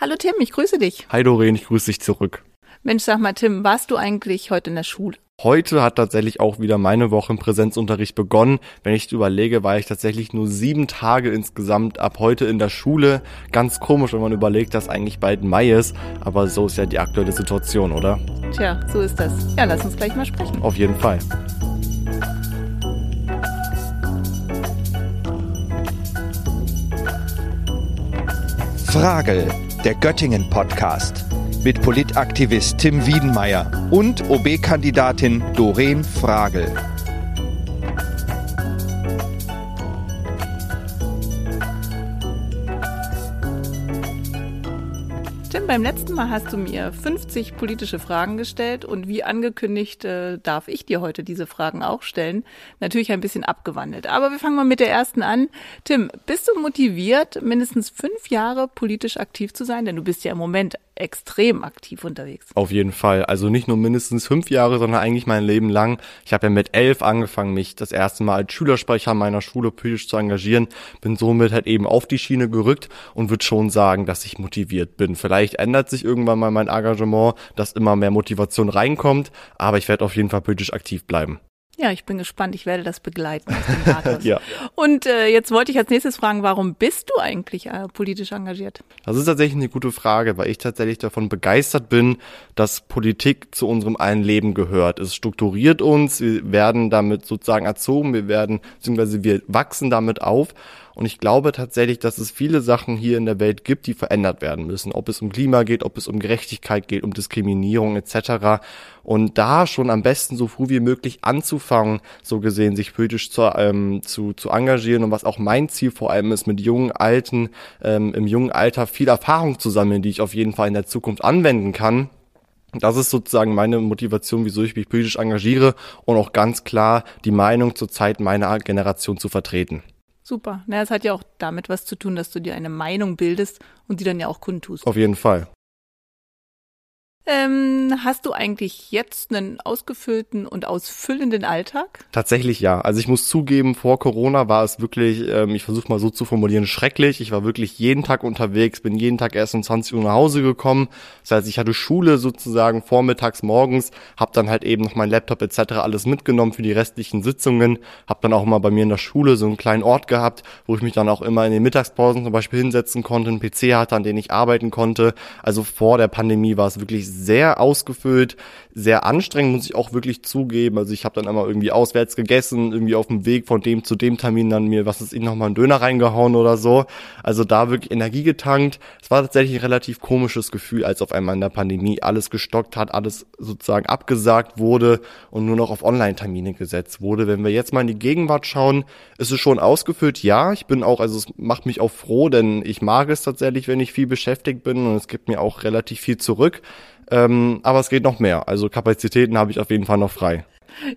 Hallo Tim, ich grüße dich. Hi Doreen, ich grüße dich zurück. Mensch, sag mal Tim, warst du eigentlich heute in der Schule? Heute hat tatsächlich auch wieder meine Woche im Präsenzunterricht begonnen. Wenn ich überlege, war ich tatsächlich nur sieben Tage insgesamt ab heute in der Schule. Ganz komisch, wenn man überlegt, dass eigentlich bald Mai ist. Aber so ist ja die aktuelle Situation, oder? Tja, so ist das. Ja, lass uns gleich mal sprechen. Auf jeden Fall. Frage, der Göttingen-Podcast mit Politaktivist Tim Wiedenmeier und OB-Kandidatin Doreen Fragel. Beim letzten Mal hast du mir 50 politische Fragen gestellt und wie angekündigt äh, darf ich dir heute diese Fragen auch stellen. Natürlich ein bisschen abgewandelt. Aber wir fangen mal mit der ersten an. Tim, bist du motiviert, mindestens fünf Jahre politisch aktiv zu sein? Denn du bist ja im Moment extrem aktiv unterwegs. Auf jeden Fall. Also nicht nur mindestens fünf Jahre, sondern eigentlich mein Leben lang. Ich habe ja mit elf angefangen, mich das erste Mal als Schülersprecher meiner Schule politisch zu engagieren. Bin somit halt eben auf die Schiene gerückt und würde schon sagen, dass ich motiviert bin. Vielleicht ändert sich irgendwann mal mein Engagement, dass immer mehr Motivation reinkommt, aber ich werde auf jeden Fall politisch aktiv bleiben. Ja, ich bin gespannt. Ich werde das begleiten. ja. Und äh, jetzt wollte ich als nächstes fragen, warum bist du eigentlich äh, politisch engagiert? Das ist tatsächlich eine gute Frage, weil ich tatsächlich davon begeistert bin, dass Politik zu unserem allen Leben gehört. Es strukturiert uns, wir werden damit sozusagen erzogen, wir werden, beziehungsweise wir wachsen damit auf. Und ich glaube tatsächlich, dass es viele Sachen hier in der Welt gibt, die verändert werden müssen. Ob es um Klima geht, ob es um Gerechtigkeit geht, um Diskriminierung etc. Und da schon am besten so früh wie möglich anzufangen, so gesehen, sich politisch zu, ähm, zu, zu engagieren und was auch mein Ziel vor allem ist, mit jungen Alten ähm, im jungen Alter viel Erfahrung zu sammeln, die ich auf jeden Fall in der Zukunft anwenden kann. Das ist sozusagen meine Motivation, wieso ich mich politisch engagiere und auch ganz klar die Meinung zur Zeit meiner Generation zu vertreten. Super. Na, es hat ja auch damit was zu tun, dass du dir eine Meinung bildest und die dann ja auch kundtust. Auf jeden Fall. Ähm, hast du eigentlich jetzt einen ausgefüllten und ausfüllenden Alltag? Tatsächlich ja. Also ich muss zugeben, vor Corona war es wirklich, ähm, ich versuche mal so zu formulieren, schrecklich. Ich war wirklich jeden Tag unterwegs, bin jeden Tag erst um 20 Uhr nach Hause gekommen. Das heißt, ich hatte Schule sozusagen vormittags, morgens, habe dann halt eben noch mein Laptop etc. alles mitgenommen für die restlichen Sitzungen. Habe dann auch immer bei mir in der Schule so einen kleinen Ort gehabt, wo ich mich dann auch immer in den Mittagspausen zum Beispiel hinsetzen konnte, einen PC hatte, an dem ich arbeiten konnte. Also vor der Pandemie war es wirklich sehr ausgefüllt, sehr anstrengend, muss ich auch wirklich zugeben. Also ich habe dann immer irgendwie auswärts gegessen, irgendwie auf dem Weg von dem zu dem Termin dann mir, was ist ich, nochmal einen Döner reingehauen oder so. Also da wirklich Energie getankt. Es war tatsächlich ein relativ komisches Gefühl, als auf einmal in der Pandemie alles gestockt hat, alles sozusagen abgesagt wurde und nur noch auf Online-Termine gesetzt wurde. Wenn wir jetzt mal in die Gegenwart schauen, ist es schon ausgefüllt. Ja, ich bin auch, also es macht mich auch froh, denn ich mag es tatsächlich, wenn ich viel beschäftigt bin und es gibt mir auch relativ viel zurück. Ähm, aber es geht noch mehr. Also Kapazitäten habe ich auf jeden Fall noch frei.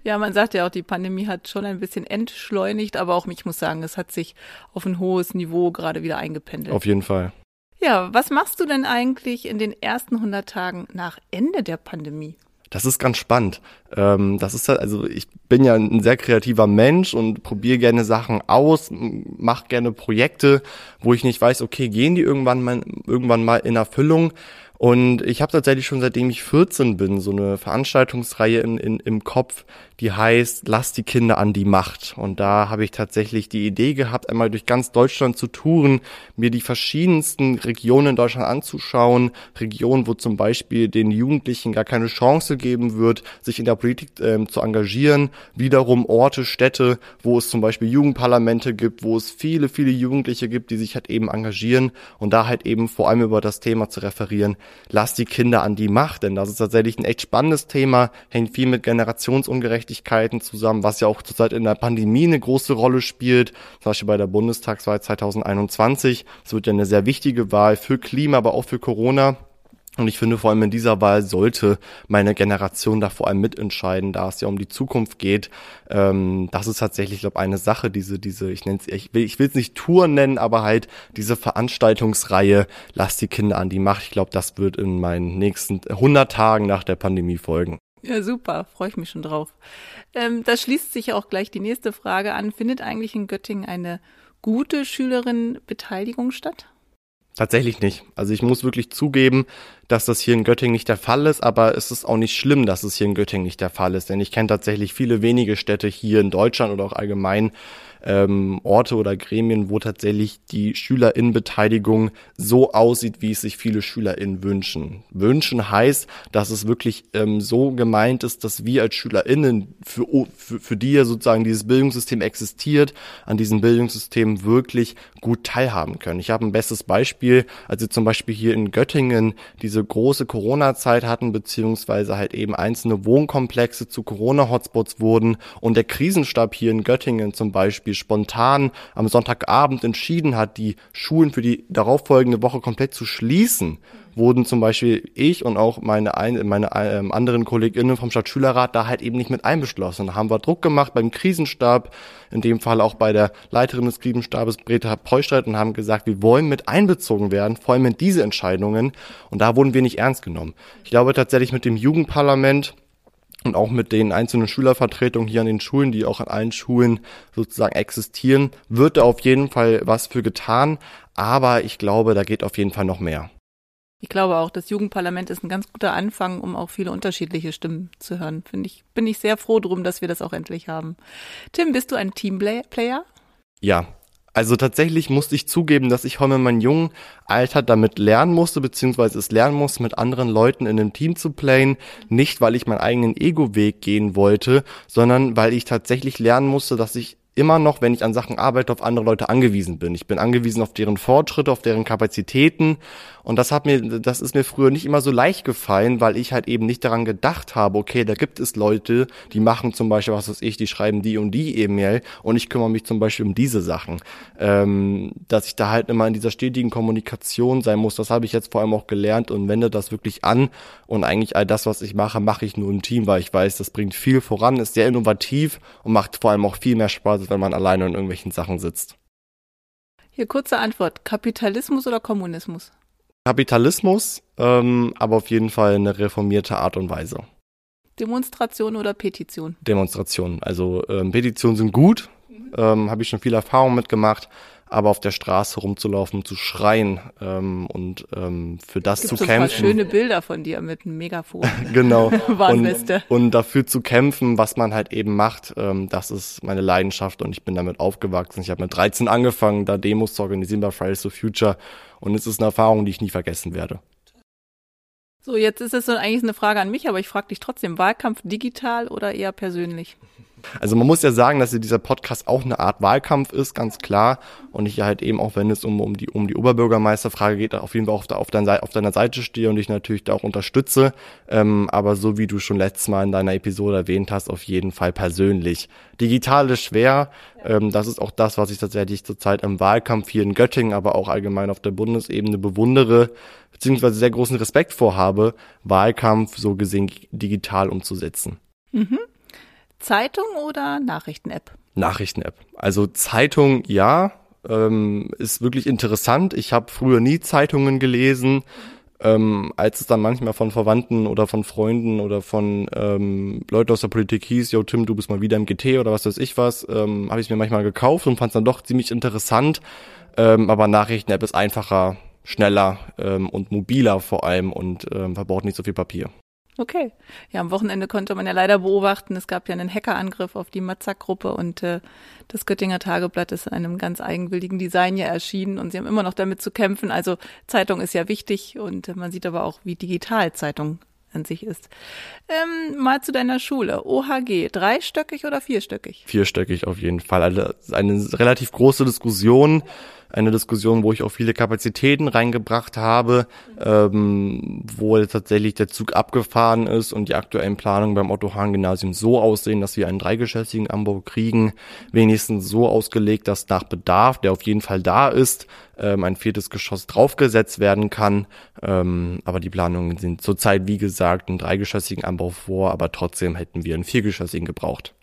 Ja, man sagt ja auch, die Pandemie hat schon ein bisschen entschleunigt, aber auch ich muss sagen, es hat sich auf ein hohes Niveau gerade wieder eingependelt. Auf jeden Fall. Ja, was machst du denn eigentlich in den ersten 100 Tagen nach Ende der Pandemie? Das ist ganz spannend. Ähm, das ist halt, also ich bin ja ein sehr kreativer Mensch und probiere gerne Sachen aus, mache gerne Projekte, wo ich nicht weiß, okay, gehen die irgendwann mal, irgendwann mal in Erfüllung. Und ich habe tatsächlich schon seitdem ich 14 bin so eine Veranstaltungsreihe in, in, im Kopf, die heißt Lass die Kinder an die Macht. Und da habe ich tatsächlich die Idee gehabt, einmal durch ganz Deutschland zu touren, mir die verschiedensten Regionen in Deutschland anzuschauen. Regionen, wo zum Beispiel den Jugendlichen gar keine Chance geben wird, sich in der Politik äh, zu engagieren. Wiederum Orte, Städte, wo es zum Beispiel Jugendparlamente gibt, wo es viele, viele Jugendliche gibt, die sich halt eben engagieren und da halt eben vor allem über das Thema zu referieren. Lass die Kinder an die Macht, denn das ist tatsächlich ein echt spannendes Thema, hängt viel mit Generationsungerechtigkeit Ungerechtigkeiten zusammen, was ja auch zurzeit in der Pandemie eine große Rolle spielt. Zum Beispiel bei der Bundestagswahl 2021. Es wird ja eine sehr wichtige Wahl für Klima, aber auch für Corona. Und ich finde, vor allem in dieser Wahl sollte meine Generation da vor allem mitentscheiden, da es ja um die Zukunft geht. Ähm, das ist tatsächlich, glaube eine Sache, diese, diese, ich nenne es, ich will, ich will es nicht Tour nennen, aber halt diese Veranstaltungsreihe, lass die Kinder an die Macht. Ich glaube, das wird in meinen nächsten 100 Tagen nach der Pandemie folgen. Ja, super, freue ich mich schon drauf. Ähm, da schließt sich auch gleich die nächste Frage an. Findet eigentlich in Göttingen eine gute Schülerinnenbeteiligung statt? Tatsächlich nicht. Also ich muss wirklich zugeben, dass das hier in Göttingen nicht der Fall ist, aber es ist auch nicht schlimm, dass es hier in Göttingen nicht der Fall ist, denn ich kenne tatsächlich viele wenige Städte hier in Deutschland oder auch allgemein, ähm, Orte oder Gremien, wo tatsächlich die SchülerInnenbeteiligung so aussieht, wie es sich viele SchülerInnen wünschen. Wünschen heißt, dass es wirklich ähm, so gemeint ist, dass wir als SchülerInnen, für, für, für die ja sozusagen dieses Bildungssystem existiert, an diesem Bildungssystem wirklich gut teilhaben können. Ich habe ein bestes Beispiel, als wir zum Beispiel hier in Göttingen diese große Corona-Zeit hatten, beziehungsweise halt eben einzelne Wohnkomplexe zu Corona-Hotspots wurden und der Krisenstab hier in Göttingen zum Beispiel Beispiel spontan am Sonntagabend entschieden hat, die Schulen für die darauffolgende Woche komplett zu schließen, wurden zum Beispiel ich und auch meine, meine ähm, anderen KollegInnen vom Stadtschülerrat da halt eben nicht mit einbeschlossen. Da haben wir Druck gemacht beim Krisenstab, in dem Fall auch bei der Leiterin des Krisenstabes Breta Preustreit und haben gesagt, wir wollen mit einbezogen werden, vor allem in diese Entscheidungen. Und da wurden wir nicht ernst genommen. Ich glaube tatsächlich mit dem Jugendparlament und auch mit den einzelnen Schülervertretungen hier an den Schulen, die auch an allen Schulen sozusagen existieren, wird da auf jeden Fall was für getan. Aber ich glaube, da geht auf jeden Fall noch mehr. Ich glaube auch, das Jugendparlament ist ein ganz guter Anfang, um auch viele unterschiedliche Stimmen zu hören. Finde ich, bin ich sehr froh drum, dass wir das auch endlich haben. Tim, bist du ein Teamplayer? Ja, also tatsächlich musste ich zugeben, dass ich heute in meinem jungen Alter damit lernen musste, beziehungsweise es lernen musste, mit anderen Leuten in einem Team zu playen. Nicht, weil ich meinen eigenen Ego-Weg gehen wollte, sondern weil ich tatsächlich lernen musste, dass ich immer noch, wenn ich an Sachen arbeite, auf andere Leute angewiesen bin. Ich bin angewiesen auf deren Fortschritte, auf deren Kapazitäten. Und das hat mir, das ist mir früher nicht immer so leicht gefallen, weil ich halt eben nicht daran gedacht habe, okay, da gibt es Leute, die machen zum Beispiel, was weiß ich, die schreiben die und die E-Mail und ich kümmere mich zum Beispiel um diese Sachen. Ähm, dass ich da halt immer in dieser stetigen Kommunikation sein muss, das habe ich jetzt vor allem auch gelernt und wende das wirklich an. Und eigentlich all das, was ich mache, mache ich nur im Team, weil ich weiß, das bringt viel voran, ist sehr innovativ und macht vor allem auch viel mehr Spaß als wenn man alleine in irgendwelchen Sachen sitzt. Hier kurze Antwort. Kapitalismus oder Kommunismus? Kapitalismus, ähm, aber auf jeden Fall eine reformierte Art und Weise. Demonstration oder Petition? Demonstration. Also ähm, Petitionen sind gut, mhm. ähm, habe ich schon viel Erfahrung mitgemacht aber auf der Straße rumzulaufen, zu schreien ähm, und ähm, für das Gibt zu kämpfen. So schöne Bilder von dir mit einem Megafon. genau. und, und dafür zu kämpfen, was man halt eben macht, ähm, das ist meine Leidenschaft und ich bin damit aufgewachsen. Ich habe mit 13 angefangen, da Demos zu organisieren bei Fridays for Future und es ist eine Erfahrung, die ich nie vergessen werde. So, jetzt ist es so eigentlich eine Frage an mich, aber ich frage dich trotzdem, Wahlkampf digital oder eher persönlich? Also man muss ja sagen, dass dieser Podcast auch eine Art Wahlkampf ist, ganz klar. Und ich halt eben auch, wenn es um, um die, um die Oberbürgermeisterfrage geht, auf jeden Fall auf, auf, deiner, auf deiner Seite stehe und dich natürlich da auch unterstütze. Ähm, aber so wie du schon letztes Mal in deiner Episode erwähnt hast, auf jeden Fall persönlich. Digital ist schwer. Ähm, das ist auch das, was ich tatsächlich zurzeit im Wahlkampf hier in Göttingen, aber auch allgemein auf der Bundesebene bewundere, beziehungsweise sehr großen Respekt vorhabe, Wahlkampf so gesehen digital umzusetzen. Mhm. Zeitung oder Nachrichten-App? Nachrichten-App. Also Zeitung, ja, ähm, ist wirklich interessant. Ich habe früher nie Zeitungen gelesen. Ähm, als es dann manchmal von Verwandten oder von Freunden oder von ähm, Leuten aus der Politik hieß, yo Tim, du bist mal wieder im GT oder was weiß ich was, ähm, habe ich mir manchmal gekauft und fand es dann doch ziemlich interessant. Ähm, aber Nachrichten-App ist einfacher, schneller ähm, und mobiler vor allem und ähm, verbraucht nicht so viel Papier. Okay. Ja, am Wochenende konnte man ja leider beobachten, es gab ja einen Hackerangriff auf die Matzak-Gruppe und äh, das Göttinger Tageblatt ist in einem ganz eigenwilligen Design ja erschienen und sie haben immer noch damit zu kämpfen. Also Zeitung ist ja wichtig und äh, man sieht aber auch, wie digital Zeitung an sich ist. Ähm, mal zu deiner Schule. OHG, dreistöckig oder vierstöckig? Vierstöckig auf jeden Fall. Also eine relativ große Diskussion eine Diskussion, wo ich auch viele Kapazitäten reingebracht habe, ähm, wo tatsächlich der Zug abgefahren ist und die aktuellen Planungen beim Otto-Hahn-Gymnasium so aussehen, dass wir einen dreigeschossigen Anbau kriegen, wenigstens so ausgelegt, dass nach Bedarf, der auf jeden Fall da ist, ähm, ein viertes Geschoss draufgesetzt werden kann. Ähm, aber die Planungen sind zurzeit, wie gesagt, einen dreigeschossigen Anbau vor, aber trotzdem hätten wir einen viergeschossigen gebraucht.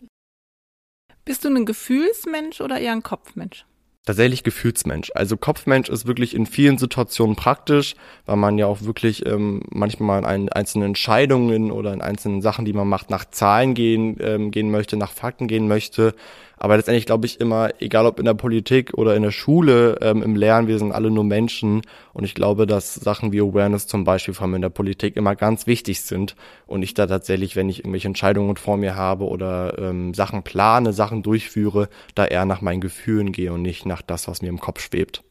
Bist du ein Gefühlsmensch oder eher ein Kopfmensch? Tatsächlich Gefühlsmensch. Also Kopfmensch ist wirklich in vielen Situationen praktisch, weil man ja auch wirklich ähm, manchmal in einzelnen Entscheidungen oder in einzelnen Sachen, die man macht, nach Zahlen gehen, ähm, gehen möchte, nach Fakten gehen möchte. Aber letztendlich glaube ich immer, egal ob in der Politik oder in der Schule, ähm, im Lernen, wir sind alle nur Menschen. Und ich glaube, dass Sachen wie Awareness zum Beispiel vor allem in der Politik immer ganz wichtig sind. Und ich da tatsächlich, wenn ich irgendwelche Entscheidungen vor mir habe oder ähm, Sachen plane, Sachen durchführe, da eher nach meinen Gefühlen gehe und nicht nach das, was mir im Kopf schwebt.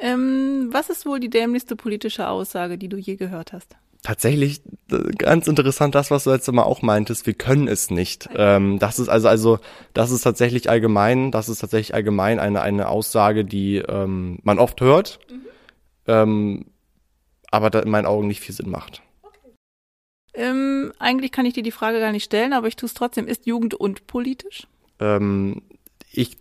Ähm, was ist wohl die dämlichste politische Aussage, die du je gehört hast? Tatsächlich äh, ganz interessant, das, was du jetzt immer auch meintest, wir können es nicht. Ähm, das ist also, also, das ist tatsächlich allgemein, das ist tatsächlich allgemein eine, eine Aussage, die ähm, man oft hört, mhm. ähm, aber da in meinen Augen nicht viel Sinn macht. Ähm, eigentlich kann ich dir die Frage gar nicht stellen, aber ich tue es trotzdem. Ist Jugend unpolitisch? Ähm, ich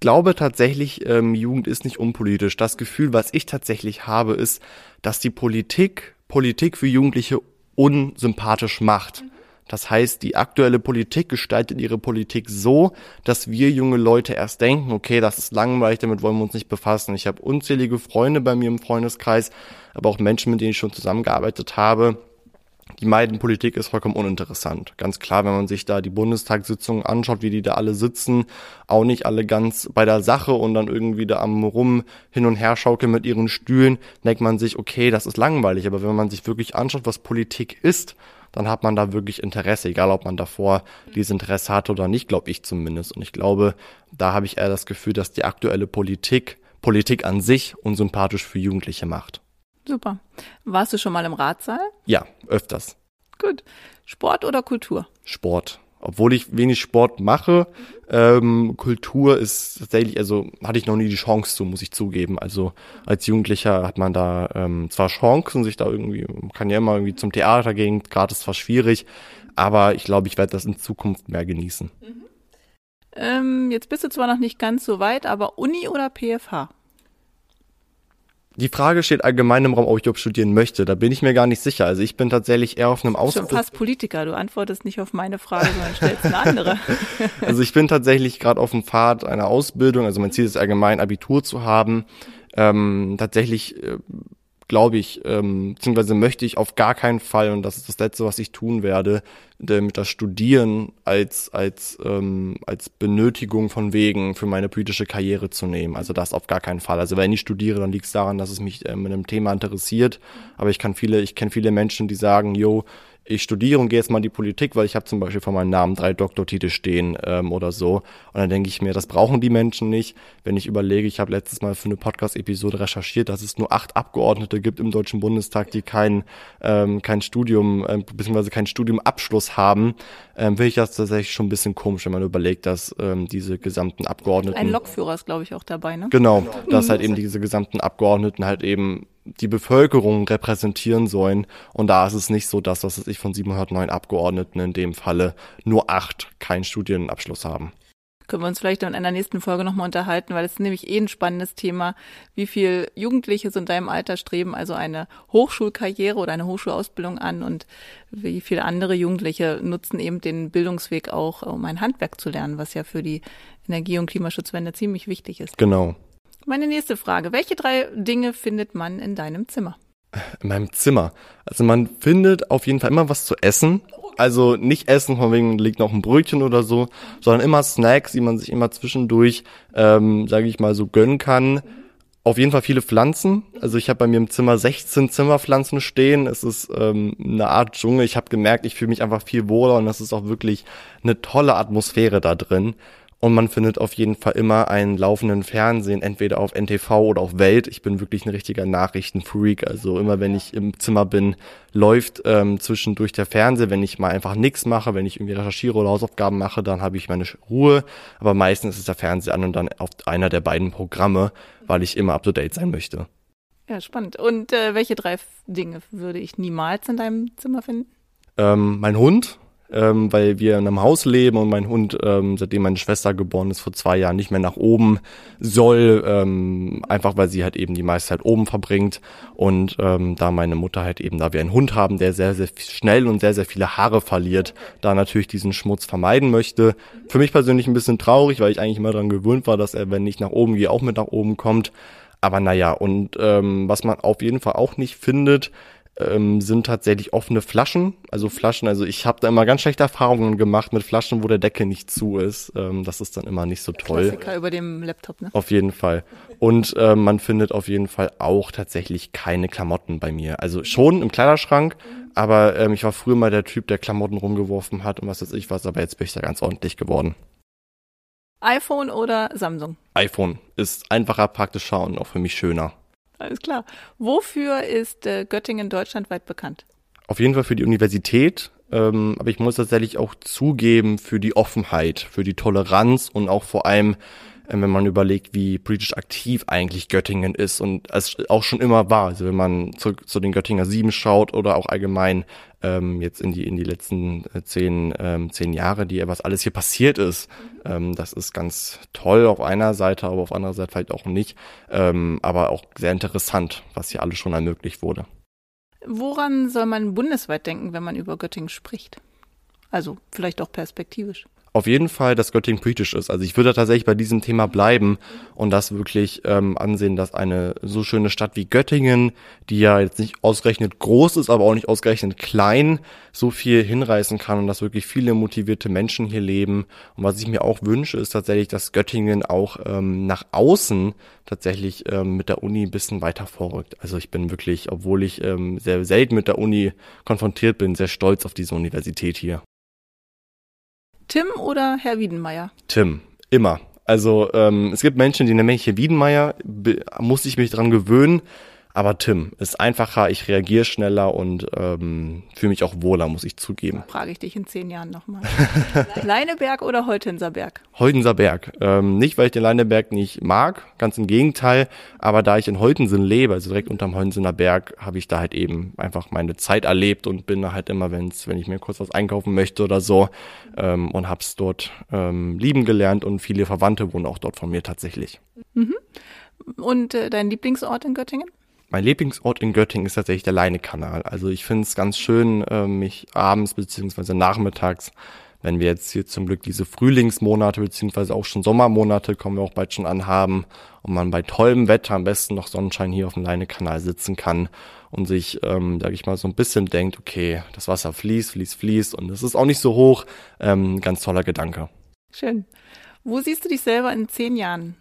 glaube tatsächlich, ähm, Jugend ist nicht unpolitisch. Das Gefühl, was ich tatsächlich habe, ist, dass die Politik Politik für Jugendliche unsympathisch macht. Das heißt, die aktuelle Politik gestaltet ihre Politik so, dass wir junge Leute erst denken, okay, das ist langweilig, damit wollen wir uns nicht befassen. Ich habe unzählige Freunde bei mir im Freundeskreis, aber auch Menschen, mit denen ich schon zusammengearbeitet habe, die meiden Politik ist vollkommen uninteressant. Ganz klar, wenn man sich da die Bundestagssitzungen anschaut, wie die da alle sitzen, auch nicht alle ganz bei der Sache und dann irgendwie da am Rum hin und her schaukeln mit ihren Stühlen, denkt man sich, okay, das ist langweilig. Aber wenn man sich wirklich anschaut, was Politik ist, dann hat man da wirklich Interesse, egal ob man davor dieses Interesse hatte oder nicht, glaube ich zumindest. Und ich glaube, da habe ich eher das Gefühl, dass die aktuelle Politik, Politik an sich unsympathisch für Jugendliche macht. Super. Warst du schon mal im Ratsaal? Ja, öfters. Gut. Sport oder Kultur? Sport. Obwohl ich wenig Sport mache, ähm, Kultur ist tatsächlich, also hatte ich noch nie die Chance zu, muss ich zugeben. Also als Jugendlicher hat man da ähm, zwar Chancen, sich da irgendwie, kann ja immer irgendwie zum Theater gehen, gerade ist zwar schwierig, aber ich glaube, ich werde das in Zukunft mehr genießen. Mhm. Ähm, jetzt bist du zwar noch nicht ganz so weit, aber Uni oder PFH? Die Frage steht allgemein im Raum, ob ich ob studieren möchte. Da bin ich mir gar nicht sicher. Also ich bin tatsächlich eher auf einem Aus. Schon fast Politiker. Du antwortest nicht auf meine Frage, sondern stellst eine andere. also ich bin tatsächlich gerade auf dem Pfad einer Ausbildung. Also mein Ziel ist allgemein Abitur zu haben. Ähm, tatsächlich äh, glaube ich, ähm, beziehungsweise möchte ich auf gar keinen Fall, und das ist das Letzte, was ich tun werde, mit das Studieren als, als, ähm, als Benötigung von Wegen für meine politische Karriere zu nehmen. Also das auf gar keinen Fall. Also wenn ich studiere, dann liegt es daran, dass es mich ähm, mit einem Thema interessiert. Aber ich kann viele, ich kenne viele Menschen, die sagen, yo, ich studiere und gehe jetzt mal in die Politik, weil ich habe zum Beispiel vor meinem Namen drei Doktortitel stehen ähm, oder so. Und dann denke ich mir, das brauchen die Menschen nicht. Wenn ich überlege, ich habe letztes Mal für eine Podcast-Episode recherchiert, dass es nur acht Abgeordnete gibt im Deutschen Bundestag, die kein, ähm, kein Studium, äh, beziehungsweise keinen Studiumabschluss haben, ähm, finde ich das tatsächlich schon ein bisschen komisch, wenn man überlegt, dass ähm, diese gesamten Abgeordneten. Ein Lokführer ist, glaube ich, auch dabei, ne? Genau, dass halt eben diese gesamten Abgeordneten halt eben die Bevölkerung repräsentieren sollen. Und da ist es nicht so, dass, was ich von 709 Abgeordneten in dem Falle nur acht keinen Studienabschluss haben. Können wir uns vielleicht in einer nächsten Folge nochmal unterhalten, weil es ist nämlich eh ein spannendes Thema, wie viel Jugendliche so in deinem Alter streben also eine Hochschulkarriere oder eine Hochschulausbildung an und wie viele andere Jugendliche nutzen eben den Bildungsweg auch, um ein Handwerk zu lernen, was ja für die Energie- und Klimaschutzwende ziemlich wichtig ist. Genau. Meine nächste Frage. Welche drei Dinge findet man in deinem Zimmer? In meinem Zimmer. Also man findet auf jeden Fall immer was zu essen. Also nicht essen, von wegen liegt noch ein Brötchen oder so, sondern immer Snacks, die man sich immer zwischendurch, ähm, sage ich mal, so gönnen kann. Auf jeden Fall viele Pflanzen. Also ich habe bei mir im Zimmer 16 Zimmerpflanzen stehen. Es ist ähm, eine Art Dschungel. Ich habe gemerkt, ich fühle mich einfach viel wohler und das ist auch wirklich eine tolle Atmosphäre da drin. Und man findet auf jeden Fall immer einen laufenden Fernsehen, entweder auf NTV oder auf Welt. Ich bin wirklich ein richtiger Nachrichtenfreak. Also immer wenn ich im Zimmer bin, läuft ähm, zwischendurch der Fernseher. Wenn ich mal einfach nichts mache, wenn ich irgendwie recherchiere oder Hausaufgaben mache, dann habe ich meine Ruhe. Aber meistens ist der Fernseher an und dann auf einer der beiden Programme, weil ich immer up to date sein möchte. Ja, spannend. Und äh, welche drei Dinge würde ich niemals in deinem Zimmer finden? Ähm, mein Hund, ähm, weil wir in einem Haus leben und mein Hund, ähm, seitdem meine Schwester geboren ist, vor zwei Jahren nicht mehr nach oben soll, ähm, einfach weil sie halt eben die meiste Zeit oben verbringt und ähm, da meine Mutter halt eben, da wir einen Hund haben, der sehr, sehr schnell und sehr, sehr viele Haare verliert, da natürlich diesen Schmutz vermeiden möchte. Für mich persönlich ein bisschen traurig, weil ich eigentlich immer daran gewöhnt war, dass er, wenn ich nach oben gehe, auch mit nach oben kommt. Aber naja, und ähm, was man auf jeden Fall auch nicht findet, ähm, sind tatsächlich offene Flaschen. Also Flaschen, also ich habe da immer ganz schlechte Erfahrungen gemacht mit Flaschen, wo der Deckel nicht zu ist. Ähm, das ist dann immer nicht so toll. Klassiker über dem Laptop, ne? Auf jeden Fall. Und äh, man findet auf jeden Fall auch tatsächlich keine Klamotten bei mir. Also schon im Kleiderschrank, aber ähm, ich war früher mal der Typ, der Klamotten rumgeworfen hat und was weiß ich was, aber jetzt bin ich da ganz ordentlich geworden. iPhone oder Samsung? iPhone ist einfacher, praktischer und auch für mich schöner. Alles klar. Wofür ist äh, Göttingen deutschlandweit bekannt? Auf jeden Fall für die Universität, ähm, aber ich muss tatsächlich auch zugeben für die Offenheit, für die Toleranz und auch vor allem, wenn man überlegt, wie politisch aktiv eigentlich Göttingen ist und es auch schon immer war. Also wenn man zu, zu den Göttinger Sieben schaut oder auch allgemein ähm, jetzt in die in die letzten äh, zehn ähm, zehn Jahre, die was alles hier passiert ist, ähm, das ist ganz toll auf einer Seite, aber auf anderer Seite vielleicht auch nicht, ähm, aber auch sehr interessant, was hier alles schon ermöglicht wurde. Woran soll man bundesweit denken, wenn man über Göttingen spricht? Also vielleicht auch perspektivisch. Auf jeden Fall, dass Göttingen politisch ist. Also ich würde tatsächlich bei diesem Thema bleiben und das wirklich ähm, ansehen, dass eine so schöne Stadt wie Göttingen, die ja jetzt nicht ausgerechnet groß ist, aber auch nicht ausgerechnet klein, so viel hinreißen kann und dass wirklich viele motivierte Menschen hier leben. Und was ich mir auch wünsche, ist tatsächlich, dass Göttingen auch ähm, nach außen tatsächlich ähm, mit der Uni ein bisschen weiter vorrückt. Also ich bin wirklich, obwohl ich ähm, sehr selten mit der Uni konfrontiert bin, sehr stolz auf diese Universität hier. Tim oder Herr Wiedenmeier? Tim, immer. Also ähm, es gibt Menschen, die nennen mich hier Wiedenmeier, muss ich mich dran gewöhnen, aber Tim ist einfacher, ich reagiere schneller und ähm, fühle mich auch wohler, muss ich zugeben. Frage ich dich in zehn Jahren nochmal. Leineberg oder Heutenser Berg? Heutenser Berg. Ähm, nicht, weil ich den Leineberg nicht mag, ganz im Gegenteil, aber da ich in Heutensen lebe, also direkt unterm Heutensener Berg, habe ich da halt eben einfach meine Zeit erlebt und bin da halt immer, wenn's, wenn ich mir kurz was einkaufen möchte oder so ähm, und hab's dort ähm, lieben gelernt und viele Verwandte wohnen auch dort von mir tatsächlich. Und äh, dein Lieblingsort in Göttingen? Mein Lieblingsort in Göttingen ist tatsächlich der Leinekanal. Also ich finde es ganz schön, äh, mich abends beziehungsweise nachmittags, wenn wir jetzt hier zum Glück diese Frühlingsmonate beziehungsweise auch schon Sommermonate kommen wir auch bald schon anhaben und man bei tollem Wetter am besten noch Sonnenschein hier auf dem Leinekanal sitzen kann und sich, ähm, sag ich mal, so ein bisschen denkt, okay, das Wasser fließt, fließt, fließt und es ist auch nicht so hoch. Ähm, ganz toller Gedanke. Schön. Wo siehst du dich selber in zehn Jahren?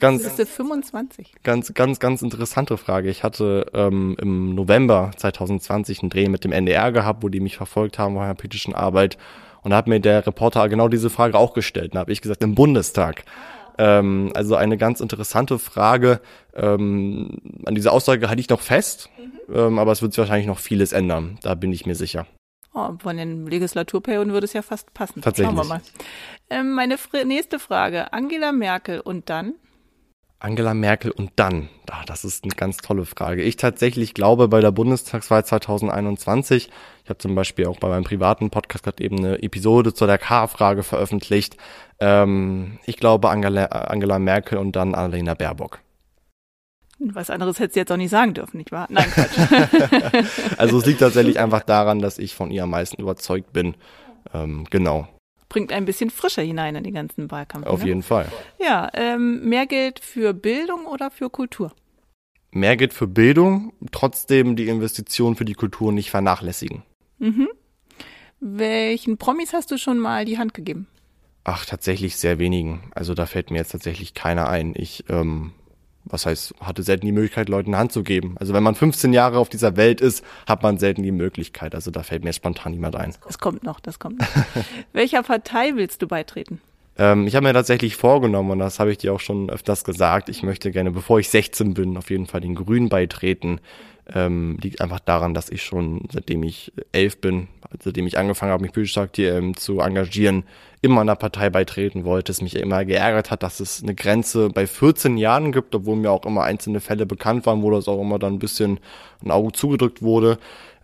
Ganz, Bist du 25? Ganz, ganz, ganz interessante Frage. Ich hatte ähm, im November 2020 einen Dreh mit dem NDR gehabt, wo die mich verfolgt haben bei einer politischen Arbeit. Und da hat mir der Reporter genau diese Frage auch gestellt. Da habe ich gesagt, im Bundestag. Ähm, also eine ganz interessante Frage. Ähm, an dieser Aussage halte ich noch fest, ähm, aber es wird sich wahrscheinlich noch vieles ändern. Da bin ich mir sicher. Oh, von den Legislaturperioden würde es ja fast passen. Tatsächlich. Schauen wir mal. Ähm, meine nächste Frage. Angela Merkel und dann? Angela Merkel und dann? Ah, das ist eine ganz tolle Frage. Ich tatsächlich glaube, bei der Bundestagswahl 2021, ich habe zum Beispiel auch bei meinem privaten Podcast gerade eben eine Episode zu der K-Frage veröffentlicht, ähm, ich glaube Angela, Angela Merkel und dann Annalena Baerbock. Was anderes hättest du jetzt auch nicht sagen dürfen, nicht wahr? Nein, Quatsch. Also es liegt tatsächlich einfach daran, dass ich von ihr am meisten überzeugt bin. Ähm, genau, Bringt ein bisschen Frische hinein in den ganzen Wahlkampf. auf ne? jeden Fall. Ja, ähm, mehr Geld für Bildung oder für Kultur? Mehr Geld für Bildung, trotzdem die Investition für die Kultur nicht vernachlässigen. Mhm. Welchen Promis hast du schon mal die Hand gegeben? Ach, tatsächlich sehr wenigen. Also da fällt mir jetzt tatsächlich keiner ein. Ich, ähm, was heißt, hatte selten die Möglichkeit, Leuten eine Hand zu geben. Also wenn man 15 Jahre auf dieser Welt ist, hat man selten die Möglichkeit. Also da fällt mir spontan niemand ein. Das kommt noch, das kommt noch. Welcher Partei willst du beitreten? Ähm, ich habe mir tatsächlich vorgenommen, und das habe ich dir auch schon öfters gesagt, ich möchte gerne, bevor ich 16 bin, auf jeden Fall den Grünen beitreten. Ähm, liegt einfach daran, dass ich schon, seitdem ich elf bin, seitdem ich angefangen habe, mich politisch ähm, zu engagieren, immer einer Partei beitreten wollte. Es mich immer geärgert hat, dass es eine Grenze bei 14 Jahren gibt, obwohl mir auch immer einzelne Fälle bekannt waren, wo das auch immer dann ein bisschen ein Auge zugedrückt wurde.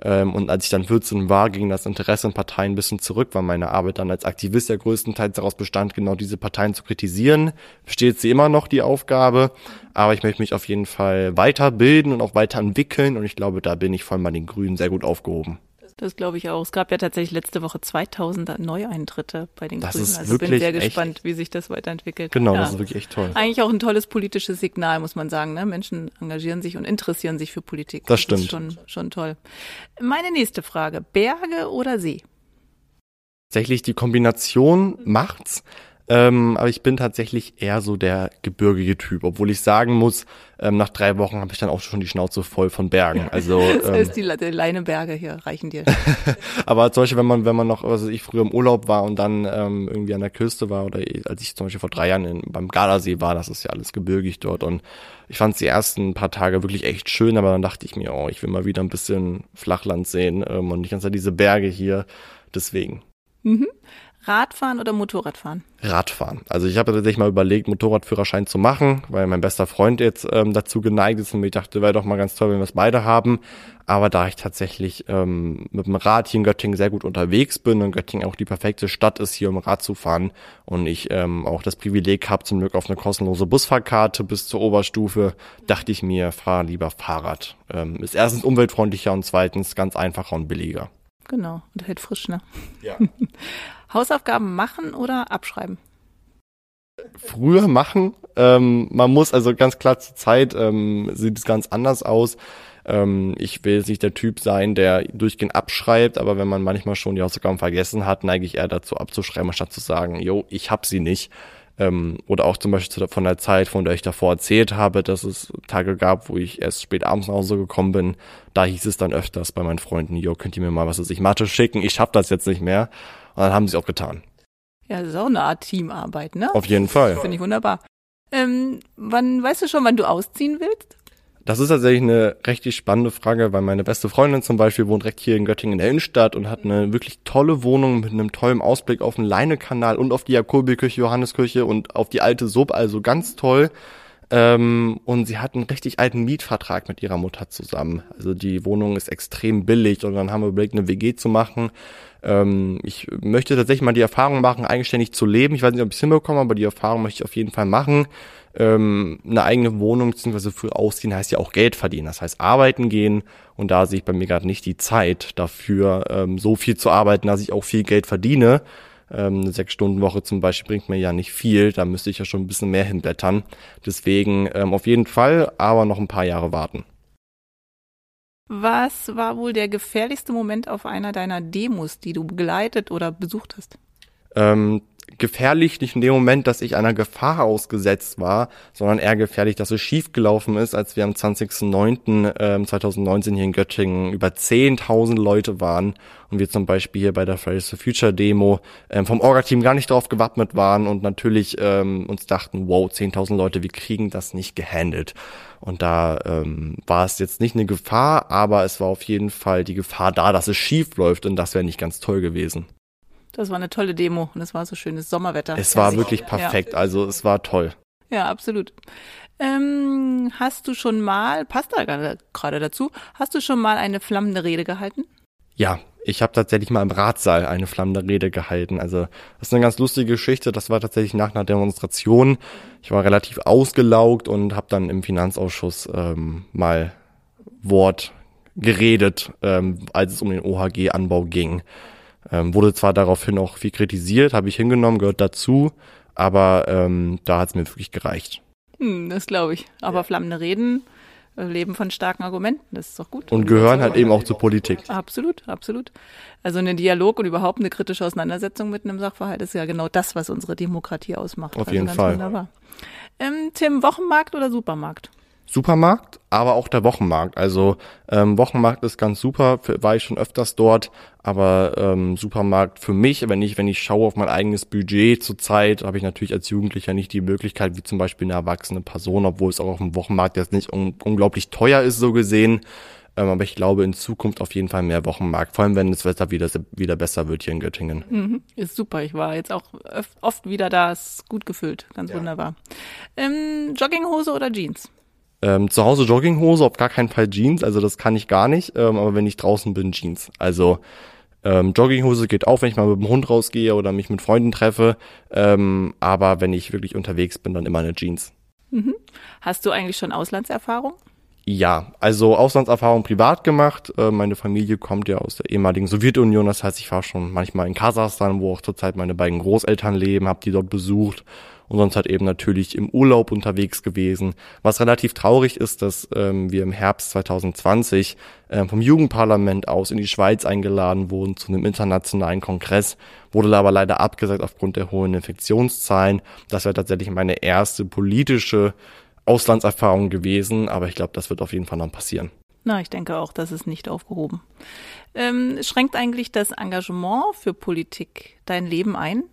Ähm, und als ich dann 14 war, ging das Interesse in Parteien ein bisschen zurück, weil meine Arbeit dann als Aktivist ja größtenteils daraus bestand, genau diese Parteien zu kritisieren. Besteht sie immer noch die Aufgabe, aber ich möchte mich auf jeden Fall weiterbilden und auch weiterentwickeln und ich glaube, da bin ich vor allem bei den Grünen sehr gut aufgehoben. Das glaube ich auch. Es gab ja tatsächlich letzte Woche 2000 Neueintritte bei den Das Grünen. ist also ich bin sehr echt- gespannt, wie sich das weiterentwickelt. Genau, ja. das ist wirklich echt toll. Eigentlich auch ein tolles politisches Signal, muss man sagen. Ne? Menschen engagieren sich und interessieren sich für Politik. Das Ist stimmt. schon, schon toll. Meine nächste Frage. Berge oder See? Tatsächlich die Kombination macht's. Ähm, aber ich bin tatsächlich eher so der gebirgige Typ, obwohl ich sagen muss, ähm, nach drei Wochen habe ich dann auch schon die Schnauze voll von Bergen. Also, Das ähm, heißt, die, die Leineberge hier reichen dir. aber zum Beispiel, wenn man, wenn man noch, weiß ich, früher im Urlaub war und dann ähm, irgendwie an der Küste war oder als ich zum Beispiel vor drei Jahren in, beim Gardasee war, das ist ja alles gebirgig dort und ich fand die ersten paar Tage wirklich echt schön, aber dann dachte ich mir, oh, ich will mal wieder ein bisschen Flachland sehen ähm, und nicht ganz diese Berge hier. Deswegen. Radfahren oder Motorradfahren? Radfahren. Also ich habe tatsächlich mal überlegt, Motorradführerschein zu machen, weil mein bester Freund jetzt ähm, dazu geneigt ist und mir dachte, wäre doch mal ganz toll, wenn wir es beide haben. Aber da ich tatsächlich ähm, mit dem Rad hier in Göttingen sehr gut unterwegs bin und Göttingen auch die perfekte Stadt ist, hier um Rad zu fahren und ich ähm, auch das Privileg habe, zum Glück auf eine kostenlose Busfahrkarte bis zur Oberstufe, dachte ich mir, fahr lieber Fahrrad. Ähm, ist erstens umweltfreundlicher und zweitens ganz einfacher und billiger. Genau. Und hält frisch, ne? Ja. Hausaufgaben machen oder abschreiben? früher machen. Ähm, man muss also ganz klar zur Zeit ähm, sieht es ganz anders aus. Ähm, ich will jetzt nicht der Typ sein, der durchgehend abschreibt, aber wenn man manchmal schon die Hausaufgaben vergessen hat, neige ich eher dazu abzuschreiben, anstatt zu sagen, jo, ich hab sie nicht. Ähm, oder auch zum Beispiel von der Zeit, von der ich davor erzählt habe, dass es Tage gab, wo ich erst spät abends nach Hause gekommen bin. Da hieß es dann öfters bei meinen Freunden, jo, könnt ihr mir mal was weiß ich Mathe schicken? Ich schaff das jetzt nicht mehr. Und dann haben sie es auch getan. Ja, das ist auch eine Art Teamarbeit, ne? Auf jeden Fall. Finde ich wunderbar. Ähm, wann weißt du schon, wann du ausziehen willst? Das ist tatsächlich eine richtig spannende Frage, weil meine beste Freundin zum Beispiel wohnt direkt hier in Göttingen in der Innenstadt und hat eine wirklich tolle Wohnung mit einem tollen Ausblick auf den Leinekanal und auf die Jakobikirche, Johanneskirche und auf die alte Sub, also ganz toll. Ähm, und sie hat einen richtig alten Mietvertrag mit ihrer Mutter zusammen. Also die Wohnung ist extrem billig und dann haben wir überlegt, eine WG zu machen. Ähm, ich möchte tatsächlich mal die Erfahrung machen, eigenständig zu leben. Ich weiß nicht, ob ich es hinbekomme, aber die Erfahrung möchte ich auf jeden Fall machen. Ähm, eine eigene Wohnung bzw. früh ausziehen heißt ja auch Geld verdienen. Das heißt arbeiten gehen und da sehe ich bei mir gerade nicht die Zeit dafür, ähm, so viel zu arbeiten, dass ich auch viel Geld verdiene. Ähm, eine Sechs-Stunden-Woche zum Beispiel bringt mir ja nicht viel, da müsste ich ja schon ein bisschen mehr hinblättern. Deswegen ähm, auf jeden Fall, aber noch ein paar Jahre warten. Was war wohl der gefährlichste Moment auf einer deiner Demos, die du begleitet oder besucht hast? ähm, gefährlich nicht in dem Moment, dass ich einer Gefahr ausgesetzt war, sondern eher gefährlich, dass es schief gelaufen ist, als wir am 20.09. Ähm, 2019 hier in Göttingen über 10.000 Leute waren und wir zum Beispiel hier bei der Fridays for Future Demo ähm, vom Orga-Team gar nicht darauf gewappnet waren und natürlich ähm, uns dachten, wow, 10.000 Leute, wir kriegen das nicht gehandelt. Und da ähm, war es jetzt nicht eine Gefahr, aber es war auf jeden Fall die Gefahr da, dass es schief läuft und das wäre nicht ganz toll gewesen. Das war eine tolle Demo und es war so schönes Sommerwetter. Es war wirklich perfekt, also es war toll. Ja, ja absolut. Ähm, hast du schon mal, passt da gerade gerade dazu, hast du schon mal eine flammende Rede gehalten? Ja, ich habe tatsächlich mal im Ratsaal eine flammende Rede gehalten. Also das ist eine ganz lustige Geschichte. Das war tatsächlich nach einer Demonstration. Ich war relativ ausgelaugt und habe dann im Finanzausschuss ähm, mal Wort geredet, ähm, als es um den OHG-Anbau ging. Ähm, wurde zwar daraufhin auch viel kritisiert, habe ich hingenommen, gehört dazu, aber ähm, da hat es mir wirklich gereicht. Hm, das glaube ich. Aber flammende Reden äh, leben von starken Argumenten, das ist doch gut. Und gehören halt eben auch zur Politik. Absolut, absolut. Also ein Dialog und überhaupt eine kritische Auseinandersetzung mit einem Sachverhalt ist ja genau das, was unsere Demokratie ausmacht. Auf also jeden Fall. Wunderbar. Ähm, Tim, Wochenmarkt oder Supermarkt? Supermarkt, aber auch der Wochenmarkt. Also ähm, Wochenmarkt ist ganz super, für, war ich schon öfters dort, aber ähm, Supermarkt für mich, wenn ich wenn ich schaue auf mein eigenes Budget zurzeit, habe ich natürlich als Jugendlicher nicht die Möglichkeit, wie zum Beispiel eine erwachsene Person, obwohl es auch auf dem Wochenmarkt jetzt nicht un unglaublich teuer ist, so gesehen. Ähm, aber ich glaube in Zukunft auf jeden Fall mehr Wochenmarkt, vor allem wenn das Wetter wieder wieder besser wird hier in Göttingen. Mhm, ist super. Ich war jetzt auch oft wieder da, ist gut gefüllt, ganz Ja. wunderbar. Ähm, Jogginghose oder Jeans? Ähm, zu Hause Jogginghose, auf gar keinen Fall Jeans, also das kann ich gar nicht, ähm, aber wenn ich draußen bin, Jeans. Also ähm, Jogginghose geht auch, wenn ich mal mit dem Hund rausgehe oder mich mit Freunden treffe, ähm, aber wenn ich wirklich unterwegs bin, dann immer eine Jeans. Hast du eigentlich schon Auslandserfahrung? Ja, also Auslandserfahrung privat gemacht. Äh, meine Familie kommt ja aus der ehemaligen Sowjetunion, das heißt, ich war schon manchmal in Kasachstan, wo auch zurzeit meine beiden Großeltern leben, habe die dort besucht und sonst halt eben natürlich im Urlaub unterwegs gewesen. Was relativ traurig ist, dass ähm, wir im Herbst 2020 äh, vom Jugendparlament aus in die Schweiz eingeladen wurden zu einem internationalen Kongress, wurde aber leider abgesagt aufgrund der hohen Infektionszahlen. Das wäre tatsächlich meine erste politische Auslandserfahrung gewesen, aber ich glaube, das wird auf jeden Fall noch passieren. Na, ich denke auch, das ist nicht aufgehoben. Ähm, schränkt eigentlich das Engagement für Politik dein Leben ein?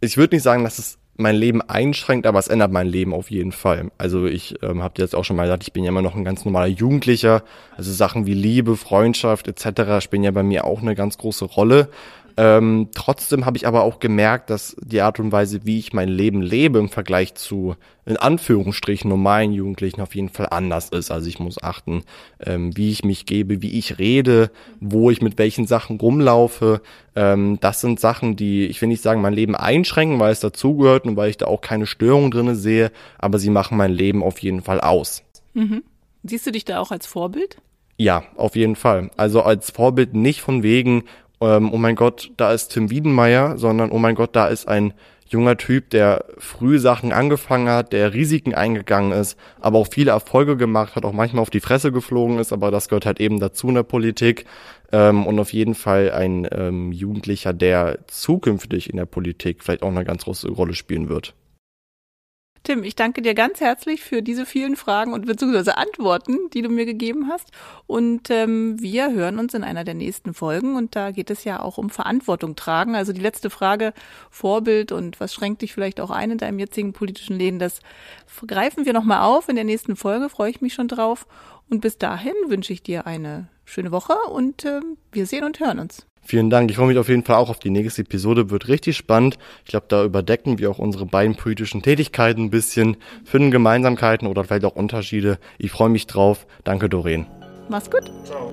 Ich würde nicht sagen, dass es mein Leben einschränkt, aber es ändert mein Leben auf jeden Fall. Also ich ähm, habe jetzt auch schon mal gesagt, ich bin ja immer noch ein ganz normaler Jugendlicher. Also Sachen wie Liebe, Freundschaft etc. spielen ja bei mir auch eine ganz große Rolle. Ähm, trotzdem habe ich aber auch gemerkt, dass die Art und Weise, wie ich mein Leben lebe im Vergleich zu in Anführungsstrichen normalen Jugendlichen auf jeden Fall anders ist. Also ich muss achten, ähm, wie ich mich gebe, wie ich rede, wo ich mit welchen Sachen rumlaufe. Ähm, das sind Sachen, die ich will nicht sagen, mein Leben einschränken, weil es dazugehört und weil ich da auch keine Störung drinne sehe, aber sie machen mein Leben auf jeden Fall aus. Mhm. Siehst du dich da auch als Vorbild? Ja, auf jeden Fall. Also als Vorbild nicht von wegen, ähm, oh mein Gott, da ist Tim Wiedenmeier, sondern oh mein Gott, da ist ein junger Typ, der früh Sachen angefangen hat, der Risiken eingegangen ist, aber auch viele Erfolge gemacht hat, auch manchmal auf die Fresse geflogen ist, aber das gehört halt eben dazu in der Politik. Ähm, und auf jeden Fall ein ähm, Jugendlicher, der zukünftig in der Politik vielleicht auch eine ganz große Rolle spielen wird. Tim, ich danke dir ganz herzlich für diese vielen Fragen und beziehungsweise Antworten, die du mir gegeben hast. Und ähm, wir hören uns in einer der nächsten Folgen. Und da geht es ja auch um Verantwortung tragen. Also die letzte Frage, Vorbild und was schränkt dich vielleicht auch ein in deinem jetzigen politischen Leben, das greifen wir nochmal auf in der nächsten Folge. Freue ich mich schon drauf. Und bis dahin wünsche ich dir eine schöne Woche und äh, wir sehen und hören uns. Vielen Dank. Ich freue mich auf jeden Fall auch auf die nächste Episode. Wird richtig spannend. Ich glaube, da überdecken wir auch unsere beiden politischen Tätigkeiten ein bisschen, finden Gemeinsamkeiten oder vielleicht auch Unterschiede. Ich freue mich drauf. Danke, Doreen. Mach's gut. Ciao.